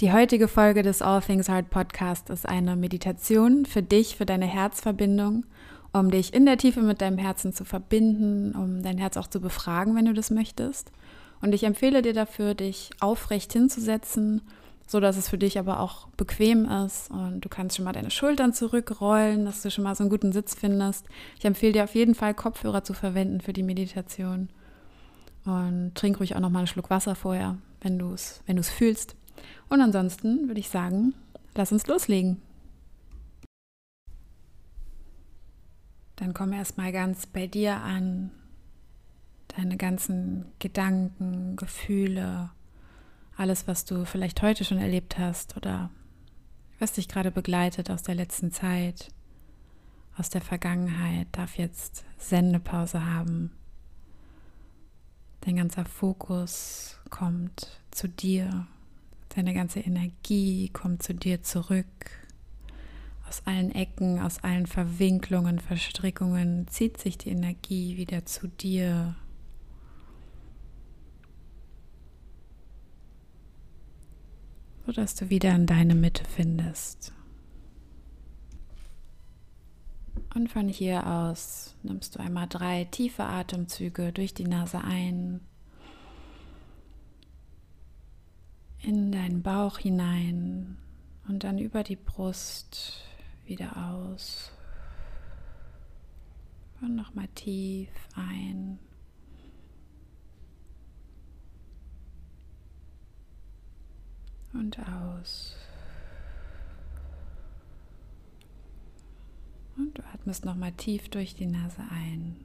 Die heutige Folge des All Things Heart Podcast ist eine Meditation für dich, für deine Herzverbindung, um dich in der Tiefe mit deinem Herzen zu verbinden, um dein Herz auch zu befragen, wenn du das möchtest. Und ich empfehle dir dafür, dich aufrecht hinzusetzen, so dass es für dich aber auch bequem ist und du kannst schon mal deine Schultern zurückrollen, dass du schon mal so einen guten Sitz findest. Ich empfehle dir auf jeden Fall Kopfhörer zu verwenden für die Meditation und trink ruhig auch noch mal einen Schluck Wasser vorher, wenn du es wenn du es fühlst. Und ansonsten würde ich sagen, lass uns loslegen. Dann komm erstmal ganz bei dir an. Deine ganzen Gedanken, Gefühle, alles, was du vielleicht heute schon erlebt hast oder was dich gerade begleitet aus der letzten Zeit, aus der Vergangenheit, darf jetzt Sendepause haben. Dein ganzer Fokus kommt zu dir, deine ganze Energie kommt zu dir zurück. Aus allen Ecken, aus allen Verwinklungen, Verstrickungen zieht sich die Energie wieder zu dir. sodass du wieder in deine Mitte findest. Und von hier aus nimmst du einmal drei tiefe Atemzüge durch die Nase ein, in deinen Bauch hinein und dann über die Brust wieder aus. Und nochmal tief ein. Und aus. Und du atmest nochmal tief durch die Nase ein.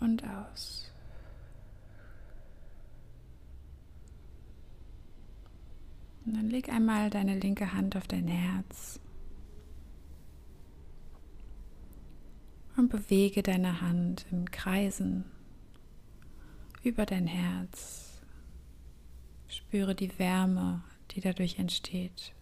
Und aus. Und dann leg einmal deine linke Hand auf dein Herz und bewege deine Hand in Kreisen über dein Herz. Spüre die Wärme, die dadurch entsteht.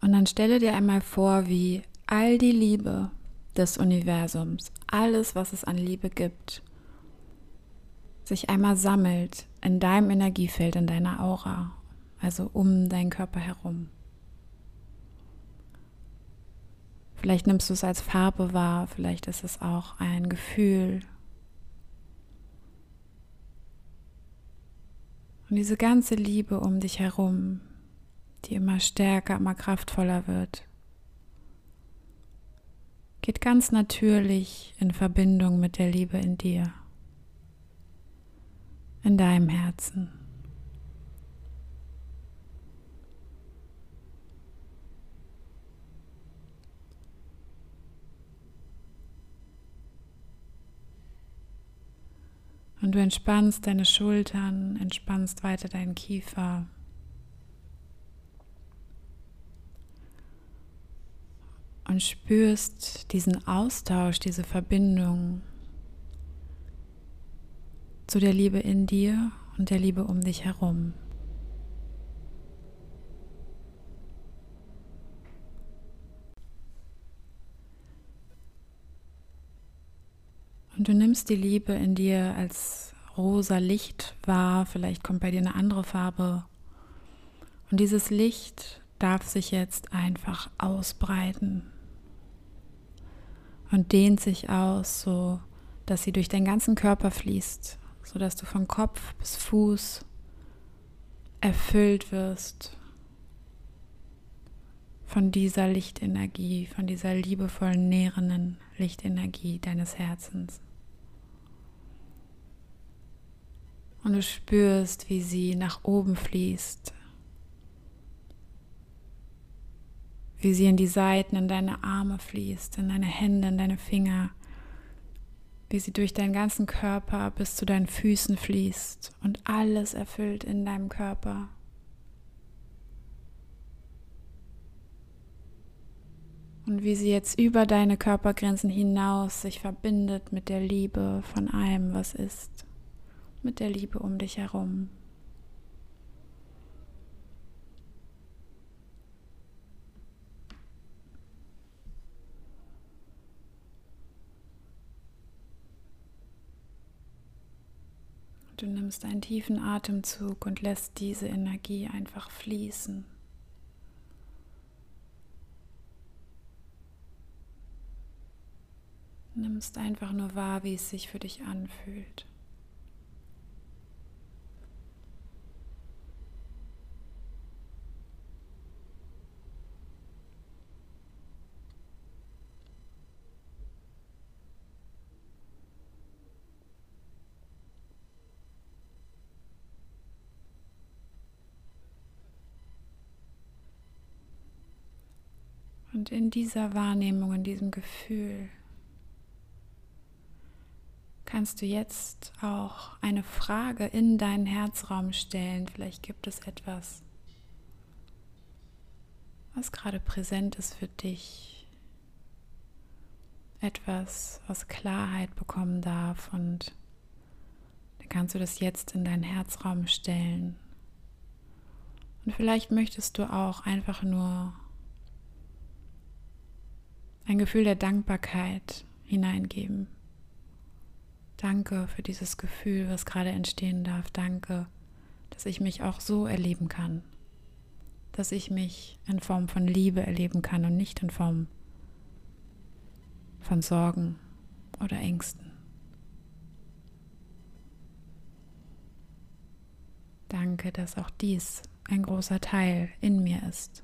Und dann stelle dir einmal vor, wie all die Liebe des Universums, alles, was es an Liebe gibt, sich einmal sammelt in deinem Energiefeld, in deiner Aura, also um deinen Körper herum. Vielleicht nimmst du es als Farbe wahr, vielleicht ist es auch ein Gefühl. Und diese ganze Liebe um dich herum, die immer stärker, immer kraftvoller wird, geht ganz natürlich in Verbindung mit der Liebe in dir, in deinem Herzen. Und du entspannst deine Schultern, entspannst weiter deinen Kiefer. Und spürst diesen Austausch, diese Verbindung zu der Liebe in dir und der Liebe um dich herum. Und du nimmst die Liebe in dir als rosa Licht wahr, vielleicht kommt bei dir eine andere Farbe. Und dieses Licht darf sich jetzt einfach ausbreiten und dehnt sich aus, so dass sie durch deinen ganzen Körper fließt, so dass du von Kopf bis Fuß erfüllt wirst von dieser Lichtenergie, von dieser liebevollen, nährenden Lichtenergie deines Herzens. Und du spürst, wie sie nach oben fließt. Wie sie in die Seiten, in deine Arme fließt, in deine Hände, in deine Finger. Wie sie durch deinen ganzen Körper bis zu deinen Füßen fließt und alles erfüllt in deinem Körper. Und wie sie jetzt über deine Körpergrenzen hinaus sich verbindet mit der Liebe von allem, was ist mit der Liebe um dich herum. Du nimmst einen tiefen Atemzug und lässt diese Energie einfach fließen. Nimmst einfach nur wahr, wie es sich für dich anfühlt. Und in dieser Wahrnehmung, in diesem Gefühl, kannst du jetzt auch eine Frage in deinen Herzraum stellen. Vielleicht gibt es etwas, was gerade präsent ist für dich. Etwas, was Klarheit bekommen darf. Und dann kannst du das jetzt in deinen Herzraum stellen. Und vielleicht möchtest du auch einfach nur ein Gefühl der Dankbarkeit hineingeben. Danke für dieses Gefühl, was gerade entstehen darf. Danke, dass ich mich auch so erleben kann. Dass ich mich in Form von Liebe erleben kann und nicht in Form von Sorgen oder Ängsten. Danke, dass auch dies ein großer Teil in mir ist.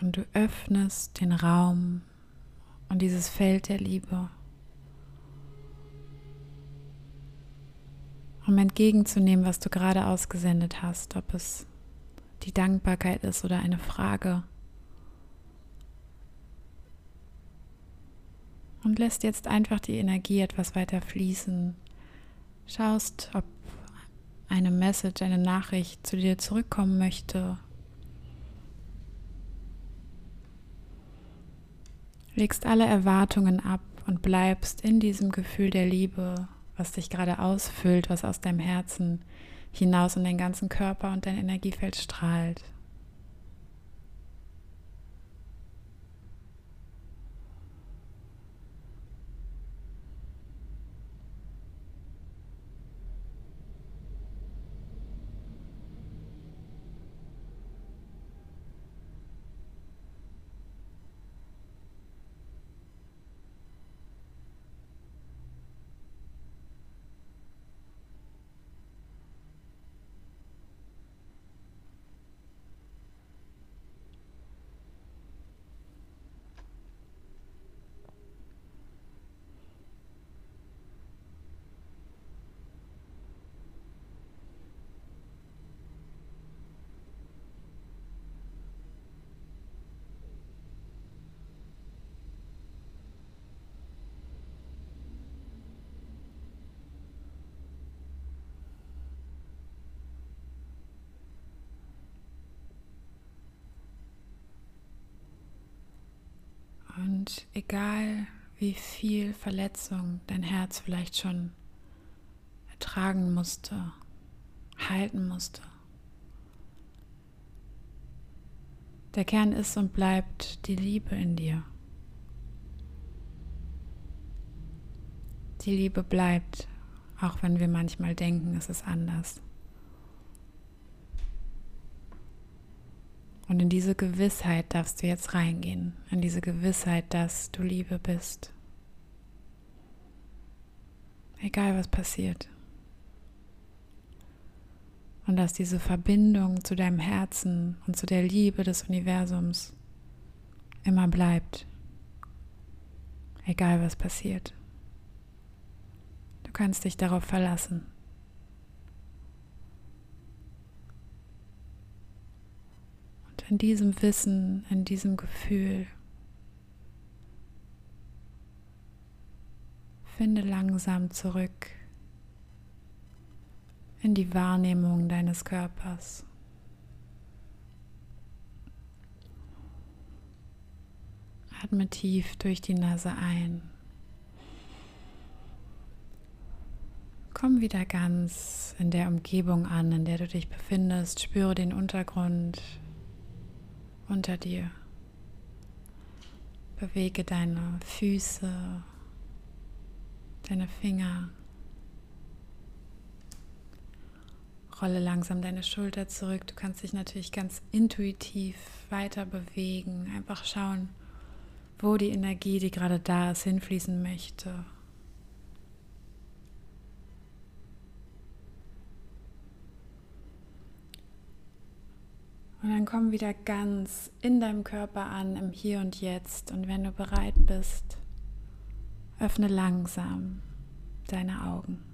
Und du öffnest den Raum und dieses Feld der Liebe, um entgegenzunehmen, was du gerade ausgesendet hast, ob es die Dankbarkeit ist oder eine Frage. Und lässt jetzt einfach die Energie etwas weiter fließen. Schaust, ob eine Message, eine Nachricht zu dir zurückkommen möchte legst alle Erwartungen ab und bleibst in diesem Gefühl der Liebe, was dich gerade ausfüllt, was aus deinem Herzen hinaus in den ganzen Körper und dein Energiefeld strahlt. Und egal wie viel Verletzung dein Herz vielleicht schon ertragen musste, halten musste, der Kern ist und bleibt die Liebe in dir. Die Liebe bleibt, auch wenn wir manchmal denken, es ist anders. Und in diese Gewissheit darfst du jetzt reingehen, in diese Gewissheit, dass du Liebe bist. Egal was passiert. Und dass diese Verbindung zu deinem Herzen und zu der Liebe des Universums immer bleibt. Egal was passiert. Du kannst dich darauf verlassen. In diesem Wissen, in diesem Gefühl. Finde langsam zurück in die Wahrnehmung deines Körpers. Atme tief durch die Nase ein. Komm wieder ganz in der Umgebung an, in der du dich befindest. Spüre den Untergrund, unter dir. Bewege deine Füße, deine Finger. Rolle langsam deine Schulter zurück. Du kannst dich natürlich ganz intuitiv weiter bewegen. Einfach schauen, wo die Energie, die gerade da ist, hinfließen möchte. Und dann komm wieder ganz in deinem Körper an, im Hier und Jetzt. Und wenn du bereit bist, öffne langsam deine Augen.